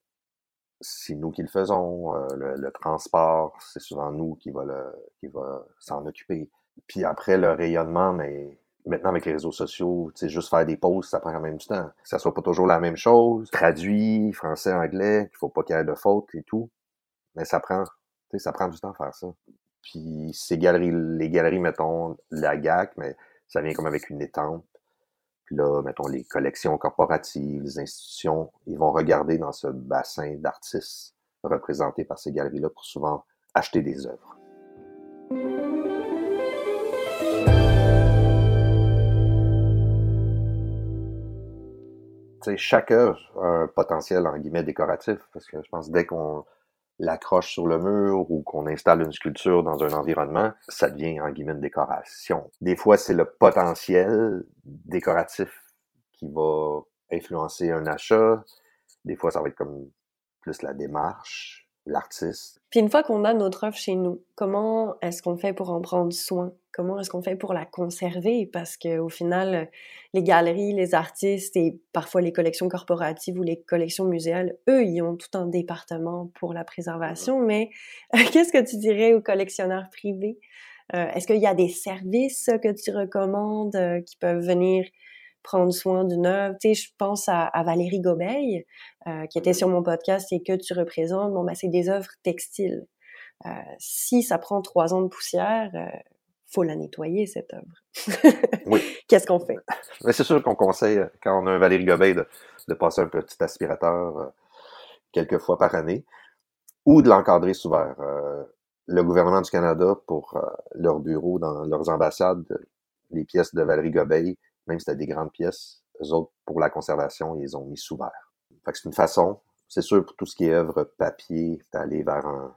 c'est nous qui le faisons. Euh, le, transport, c'est souvent nous qui va, le, qui va s'en occuper. Puis après, le rayonnement, mais maintenant avec les réseaux sociaux, tu sais, juste faire des posts, ça prend quand même du temps. Que ça soit pas toujours la même chose. Traduit, français, anglais, qu'il faut pas qu'il y ait de fautes et tout. Mais ça prend, tu sais, ça prend du temps à faire ça. Puis ces galeries, les galeries, mettons, la GAC, mais ça vient comme avec une étampe. Puis là, mettons, les collections corporatives, les institutions, ils vont regarder dans ce bassin d'artistes représentés par ces galeries-là pour souvent acheter des œuvres. chaque œuvre a un potentiel en guillemets décoratif parce que je pense dès qu'on l'accroche sur le mur ou qu'on installe une sculpture dans un environnement, ça devient en guillemets une décoration. Des fois, c'est le potentiel décoratif qui va influencer un achat. Des fois, ça va être comme plus la démarche, l'artiste. Puis une fois qu'on a notre œuvre chez nous, comment est-ce qu'on fait pour en prendre soin? Comment est-ce qu'on fait pour la conserver? Parce qu'au final, les galeries, les artistes et parfois les collections corporatives ou les collections muséales, eux, ils ont tout un département pour la préservation. Mais (laughs) qu'est-ce que tu dirais aux collectionneurs privés? Euh, est-ce qu'il y a des services que tu recommandes euh, qui peuvent venir prendre soin d'une œuvre. Tu sais, je pense à, Valérie Gobeil, euh, qui était sur mon podcast et que tu représentes. Bon, ben, c'est des œuvres textiles. Euh, si ça prend trois ans de poussière, euh, faut la nettoyer, cette œuvre. (laughs) oui. Qu'est-ce qu'on fait? Mais c'est sûr qu'on conseille, quand on a un Valérie Gobeil, de, passer un petit aspirateur quelques fois par année ou de l'encadrer sous verre. le gouvernement du Canada, pour leurs bureaux dans leurs ambassades, les pièces de Valérie Gobeil même si c'était des grandes pièces, eux autres, pour la conservation, ils ont mis sous verre. Fait que c'est une façon, c'est sûr, pour tout ce qui est œuvre papier, d'aller vers un,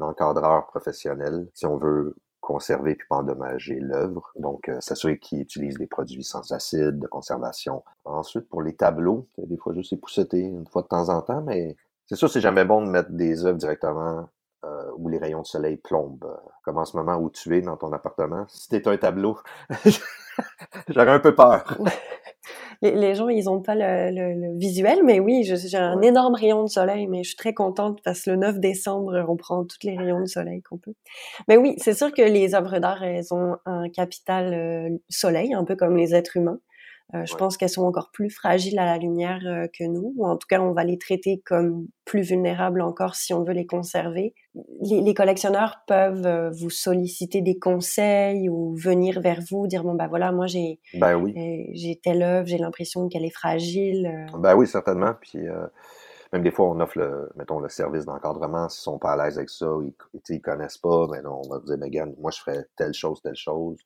encadreur professionnel si on veut conserver puis pas endommager l'œuvre. Donc, euh, s'assurer qu'ils utilisent des produits sans acide, de conservation. Ensuite, pour les tableaux, des fois juste épousseter une fois de temps en temps, mais c'est sûr, c'est jamais bon de mettre des œuvres directement euh, où les rayons de soleil plombent. Euh, comme en ce moment où tu es dans ton appartement. Si t'es un tableau, (laughs) j'aurais un peu peur. Les, gens, ils ont pas le, visuel, mais oui, j'ai un énorme rayon de soleil, mais je suis très contente parce que le 9 décembre, on prend tous les rayons de soleil qu'on peut. Mais oui, c'est sûr que les œuvres d'art, elles ont un capital euh, soleil, un peu comme les êtres humains. Euh, je pense qu'elles sont encore plus fragiles à la lumière euh, que nous, ou en tout cas, on va les traiter comme plus vulnérables encore si on veut les conserver. Les, les collectionneurs peuvent euh, vous solliciter des conseils ou venir vers vous, dire bon bah voilà, moi j'ai ben oui. j'ai telle œuvre, j'ai l'impression qu'elle est fragile. Ben oui, certainement. Puis même des fois, on offre le, mettons, le service d'encadrement. S'ils sont pas à l'aise avec ça, ils, ils connaissent pas, ben non, on va dire, ben, moi je ferais telle chose, telle chose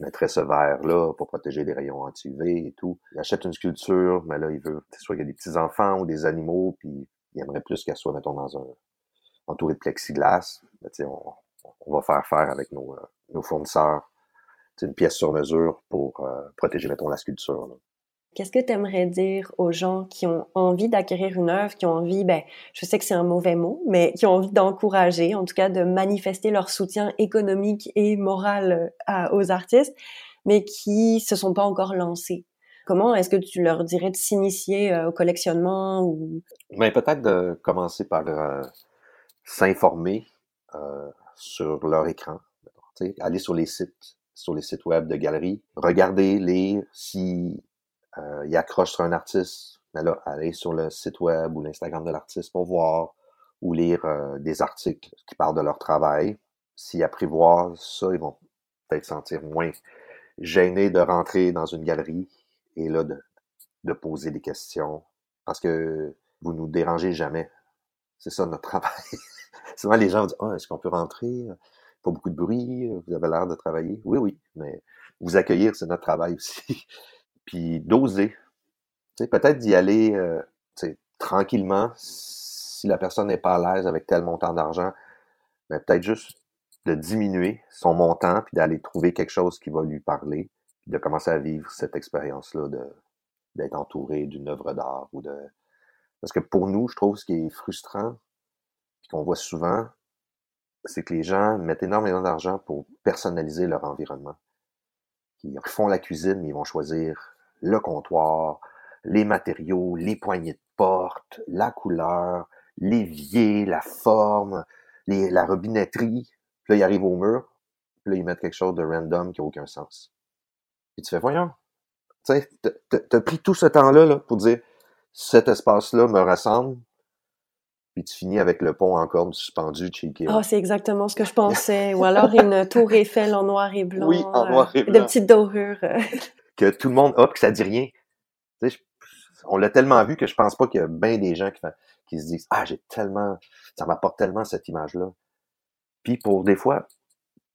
je mettrais ce verre-là pour protéger les rayons anti-UV et tout. Il achète une sculpture, mais là, il veut, soit qu'il y a des petits-enfants ou des animaux, puis il aimerait plus qu'elle soit, mettons, dans un, entouré de plexiglas. Mais, on, on va faire faire avec nos, euh, nos fournisseurs une pièce sur mesure pour euh, protéger, mettons, la sculpture. Là. Qu'est-ce que tu aimerais dire aux gens qui ont envie d'acquérir une œuvre, qui ont envie, ben, je sais que c'est un mauvais mot, mais qui ont envie d'encourager, en tout cas de manifester leur soutien économique et moral euh, aux artistes, mais qui se sont pas encore lancés? Comment est-ce que tu leur dirais de s'initier euh, au collectionnement ou? Ben, peut-être de commencer par euh, s'informer sur leur écran, aller sur les sites, sur les sites web de galeries, regarder, lire si euh, il accroche sur un artiste, mais là, aller sur le site web ou l'Instagram de l'artiste pour voir ou lire euh, des articles qui parlent de leur travail. S'ils apprivoisent ça, ils vont peut-être sentir moins gênés de rentrer dans une galerie et là, de, de poser des questions parce que vous nous dérangez jamais. C'est ça notre (laughs) travail. Souvent, les gens disent Ah, est-ce qu'on peut rentrer? Pas beaucoup de bruit, vous avez l'air de travailler. Oui, oui, mais vous accueillir, c'est notre travail aussi puis d'oser. Peut-être d'y aller euh, tranquillement si la personne n'est pas à l'aise avec tel montant d'argent, mais peut-être juste de diminuer son montant puis d'aller trouver quelque chose qui va lui parler, puis de commencer à vivre cette expérience-là d'être entouré d'une œuvre d'art ou de parce que pour nous, je trouve ce qui est frustrant qu'on voit souvent, c'est que les gens mettent énormément d'argent pour personnaliser leur environnement. Ils font la cuisine, ils vont choisir le comptoir, les matériaux, les poignées de porte, la couleur, l'évier, la forme, la robinetterie. Puis là, ils arrivent au mur, puis là, ils mettent quelque chose de random qui n'a aucun sens. Puis tu fais, voyons, tu sais, t'as pris tout ce temps-là là, pour dire, cet espace-là me ressemble, puis tu finis avec le pont en corde suspendu chez Ikea. Oh, c'est exactement ce que je pensais. Ou alors une (laughs) tour Eiffel en noir et blanc. Oui, en noir et blanc. De petites dorures (laughs) que tout le monde, hop, que ça dit rien. on l'a tellement vu que je pense pas qu'il y a bien des gens qui, qui se disent Ah, j'ai tellement, ça m'apporte tellement cette image-là. Puis pour des fois,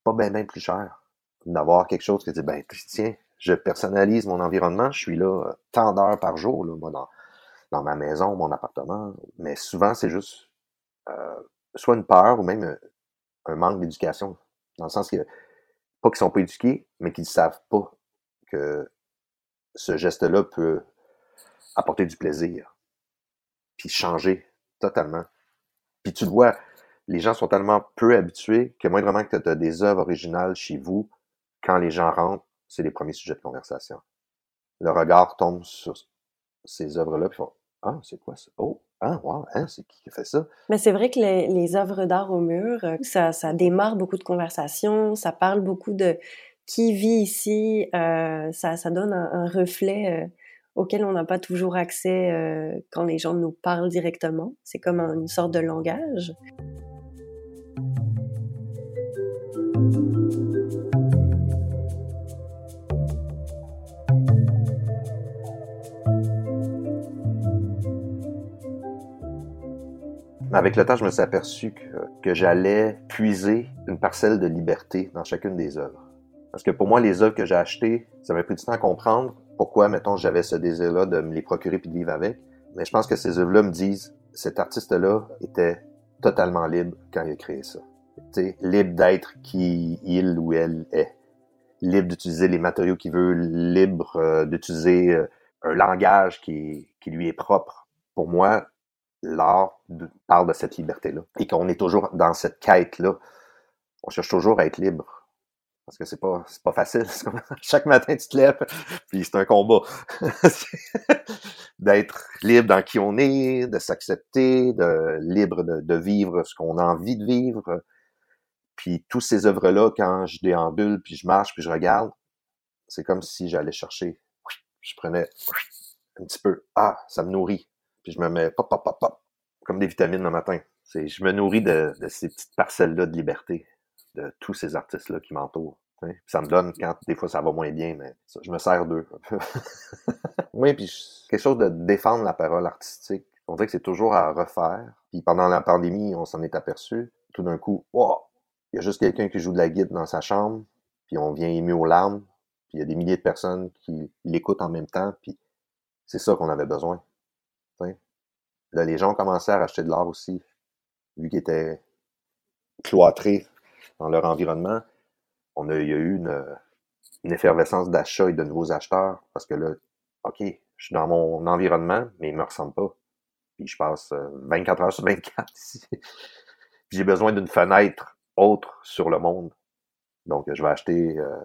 pas bien plus cher d'avoir quelque chose qui dit ben tiens, je personnalise mon environnement, je suis là tant d'heures par jour, là, moi, dans, ma maison, mon appartement. Mais souvent, c'est juste euh, soit une peur ou même un, manque d'éducation. Dans le sens que, pas qu'ils sont pas éduqués, mais qu'ils ne savent pas que ce geste-là peut apporter du plaisir, puis changer totalement. Puis tu le vois, les gens sont tellement peu habitués que moindrement que tu as des œuvres originales chez vous, quand les gens rentrent, c'est les premiers sujets de conversation. Le regard tombe sur ces œuvres-là, puis Ah, c'est quoi ça? Oh, ah, wow, hein, c'est qui qui fait ça? Mais c'est vrai que les, œuvres d'art au mur, euh, ça, ça démarre beaucoup de conversations, ça parle beaucoup de qui vit ici, euh, ça, ça donne un, reflet euh, auquel on n'a pas toujours accès quand les gens nous parlent directement. C'est comme une sorte de langage. Avec le temps, je me suis aperçu que, j'allais puiser une parcelle de liberté dans chacune des œuvres. Parce que pour moi, les œuvres que j'ai achetées, ça m'a pris du temps à comprendre pourquoi, mettons, j'avais ce désir-là de me les procurer puis de vivre avec. Mais je pense que ces œuvres-là me disent, cet artiste-là était totalement libre quand il a créé ça. libre d'être qui il ou elle est, libre d'utiliser les matériaux qu'il veut, libre euh, d'utiliser euh, un langage qui lui est propre. Pour moi, l'art parle de cette liberté-là et qu'on est toujours dans cette quête-là. On cherche toujours à être libre parce que c'est pas, c'est pas facile. (laughs) chaque matin, tu te lèves, (laughs) puis c'est un combat. (laughs) D'être libre dans qui on est, de s'accepter, de libre de, de vivre ce qu'on a envie de vivre. Puis tous ces œuvres-là, quand je déambule, puis je marche, puis je regarde, c'est comme si j'allais chercher. Je prenais un petit peu. Ah, ça me nourrit. Puis je me mets pop, pop, pop, pop, comme des vitamines le matin. C'est, je me nourris de, ces petites parcelles-là de liberté de tous ces artistes-là qui m'entourent. Ça me donne quand des fois ça va moins bien, mais je me sers d'eux. (laughs) oui, puis quelque chose de défendre la parole artistique. On dirait que c'est toujours à refaire. Puis pendant la pandémie, on s'en est aperçu. Tout d'un coup, wow, il y a juste quelqu'un qui joue de la guide dans sa chambre, puis on vient ému aux larmes, puis il y a des milliers de personnes qui l'écoutent en même temps, puis c'est ça qu'on avait besoin. Là, les gens ont commencé à racheter de l'art aussi, vu qu'ils étaient cloîtrés dans leur environnement, on a, il y a eu une, effervescence d'achat et de nouveaux acheteurs parce que là, OK, je suis dans mon environnement, mais il me ressemble pas. Puis je passe 24 euh, heures (laughs) sur 24 ici. Puis j'ai besoin d'une fenêtre autre sur le monde. Donc, je vais acheter euh,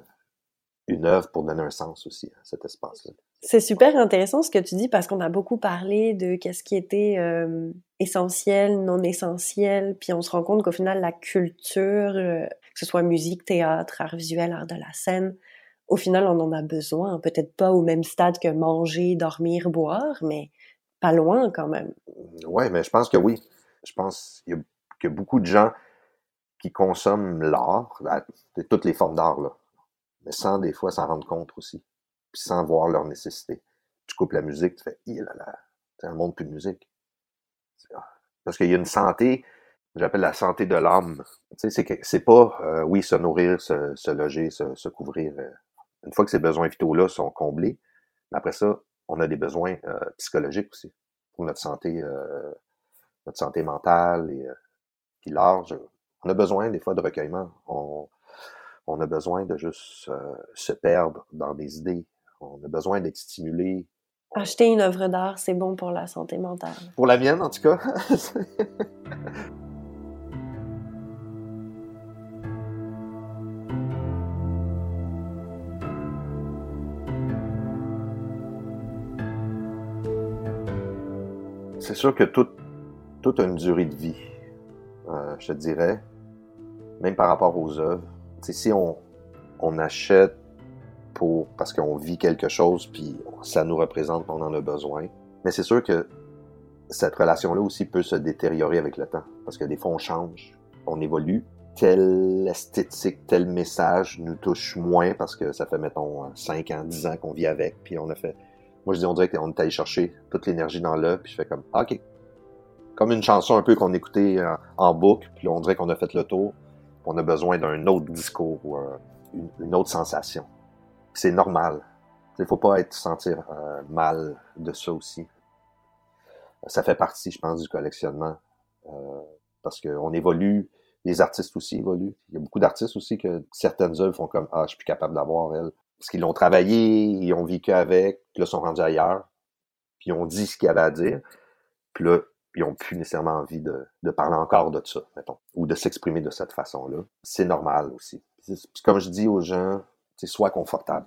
une œuvre pour donner un sens aussi à cet espace-là. C'est super intéressant ce que tu dis parce qu'on a beaucoup parlé de qu'est-ce qui était euh, essentiel, non essentiel, puis on se rend compte qu'au final la culture, euh, que ce soit musique, théâtre, art visuel, art de la scène, au final on en a besoin, peut-être pas au même stade que manger, dormir, boire, mais pas loin quand même. Ouais, mais je pense que oui. Je pense qu'il y, a beaucoup de gens qui consomment l'art, toutes les formes d'art là, mais sans des fois s'en rendre compte aussi puis sans voir leur nécessité. Tu coupes la musique, tu fais, il là là, c'est un monde plus de musique. Ah. Parce qu'il y a une santé, j'appelle la santé de l'âme. Tu sais, c'est pas, euh, oui, se nourrir, se, se loger, se, se couvrir. Euh. Une fois que ces besoins vitaux-là sont comblés, après ça, on a des besoins euh, psychologiques aussi pour notre santé, notre santé mentale et puis large. On a besoin des fois de recueillement. On a besoin de juste se perdre dans des idées, on a besoin d'être stimulé. Acheter une œuvre d'art, c'est bon pour la santé mentale. Pour la mienne, en tout cas. (laughs) c'est sûr que tout, tout a une durée de vie, euh, je te dirais, même par rapport aux œuvres. Si on, achète pour parce qu'on vit quelque chose puis ça nous représente, on en a besoin. Mais c'est sûr que cette relation-là aussi peut se détériorer avec le temps parce que des fois on change, on évolue. Telle esthétique, tel message nous touche moins parce que ça fait, mettons, 5 ans, 10 ans qu'on vit avec, puis on a fait... Moi, je dis, on dirait qu'on est allé chercher toute l'énergie dans l'œuvre, puis je fais comme, OK. Comme une chanson un peu qu'on écoutait en, boucle, puis on dirait qu'on a fait le tour, on a besoin d'un autre discours ou une autre sensation c'est normal. Il faut pas être sentir euh, mal de ça aussi. Ça fait partie, je pense, du collectionnement. Euh, parce qu'on évolue, les artistes aussi évoluent. Il y a beaucoup d'artistes aussi que certaines œuvres font comme Ah, je suis plus capable d'avoir elle. Parce qu'ils l'ont travaillé, ils ont vécu avec, puis là, sont rendus ailleurs, puis ils ont dit ce qu'ils avaient à dire, ils ont plus nécessairement envie de, de parler encore de ça, mettons, ou de s'exprimer de cette façon-là. C'est normal aussi. Comme je dis aux gens, soit confortable.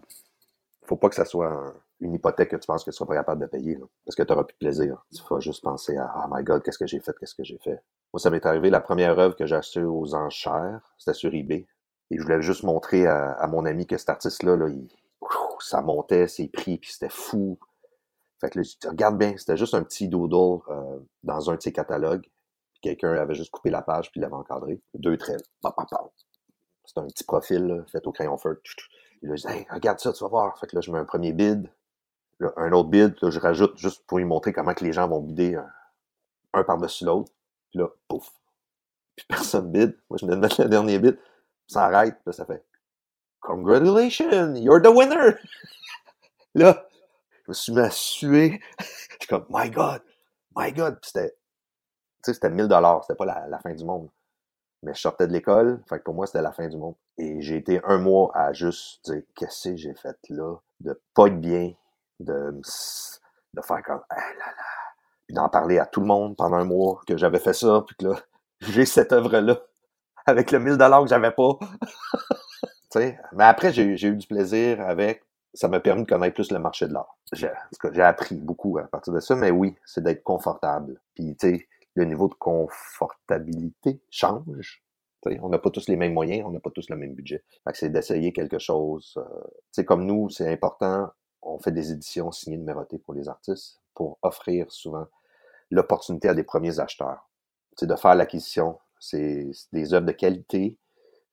Faut pas que ça soit une hypothèque que tu penses que tu seras pas capable de payer, parce que tu n'auras plus de plaisir. Tu vas juste penser à Oh my God, qu'est-ce que j'ai fait, qu'est-ce que j'ai fait. Moi, ça m'est arrivé, la première œuvre que j'ai achetée aux enchères, c'était sur eBay. Et je voulais juste montrer à, mon ami que cet artiste-là, là, ça montait, ses prix, puis c'était fou. Fait que là, regarde bien, c'était juste un petit doodle euh, dans un de ses catalogues. Quelqu'un avait juste coupé la page, puis l'avait encadré. Deux traits. C'est un petit profil fait au crayon feu. Puis là, je dis, regarde ça, tu vas voir. Fait que là, je mets un premier bid, un autre bid, là, je rajoute juste pour lui montrer comment que les gens vont bider un, par-dessus l'autre. Puis là, pouf. Puis (laughs) personne bid. Moi, je de mettre le dernier bid. Ça arrête. Là, ça fait Congratulations, you're the winner! (laughs) là, je me suis mis à suer. je suis comme, my God, my God. C'était, c'était 1000 dollars. C'était pas la, fin du monde. Mais je sortais de l'école, fait que pour moi, c'était la fin du monde. Et j'ai été un mois à juste dire, qu'est-ce que j'ai fait là? De pas être bien, de, de faire comme, ah là là. Puis d'en parler à tout le monde pendant un mois que j'avais fait ça, puis que là, (laughs) j'ai cette œuvre-là avec le 1000 dollars que j'avais pas. (laughs) mais après, j'ai eu du plaisir avec. Ça m'a permis de connaître plus le marché de l'art. J'ai appris beaucoup à partir de ça, mais oui, c'est d'être confortable. Puis, tu sais, le niveau de confortabilité change. on n'a pas tous les mêmes moyens, on n'a pas tous le même budget. c'est d'essayer quelque chose. Euh, comme nous, c'est important, on fait des éditions signées numérotées pour les artistes pour offrir souvent l'opportunité à des premiers acheteurs. C'est de faire l'acquisition. C'est des œuvres de qualité,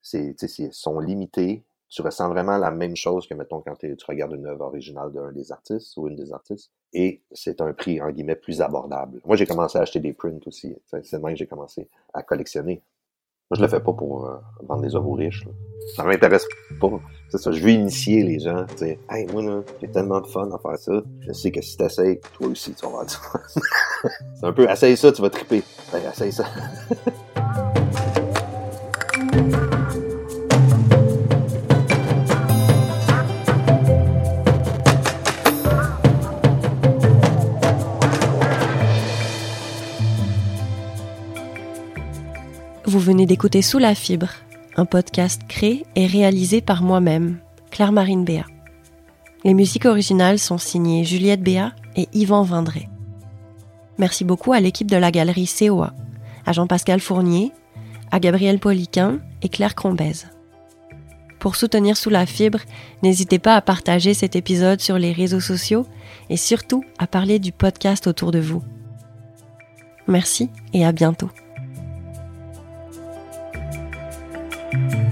c'est sont limitées. Tu ressens vraiment la même chose que, mettons, quand tu regardes une œuvre originale d'un des artistes ou une des artistes. Et c'est un prix, en guillemets, plus abordable. Moi, j'ai commencé à acheter des prints aussi. C'est même que j'ai commencé à collectionner. Moi, je le fais pas pour euh, vendre des œuvres aux riches. Là. Ça m'intéresse pas. C'est ça. Je veux initier les gens. Dire, hey, moi, là, j'ai tellement de fun à faire ça. Je sais que si t'essayes, toi aussi, tu vas avoir du fun. (laughs) c'est un peu, essaye ça, tu vas triper. Ben, essaye ça. (laughs) venez d'écouter Sous la fibre, un podcast créé et réalisé par moi-même, Claire-Marine Béat. Les musiques originales sont signées Juliette Béat et Yvan Vindré. Merci beaucoup à l'équipe de la galerie COA, à Jean-Pascal Fournier, à Gabriel Poliquin et Claire Crombez. Pour soutenir Sous la fibre, n'hésitez pas à partager cet épisode sur les réseaux sociaux et surtout à parler du podcast autour de vous. Merci et à bientôt. thank you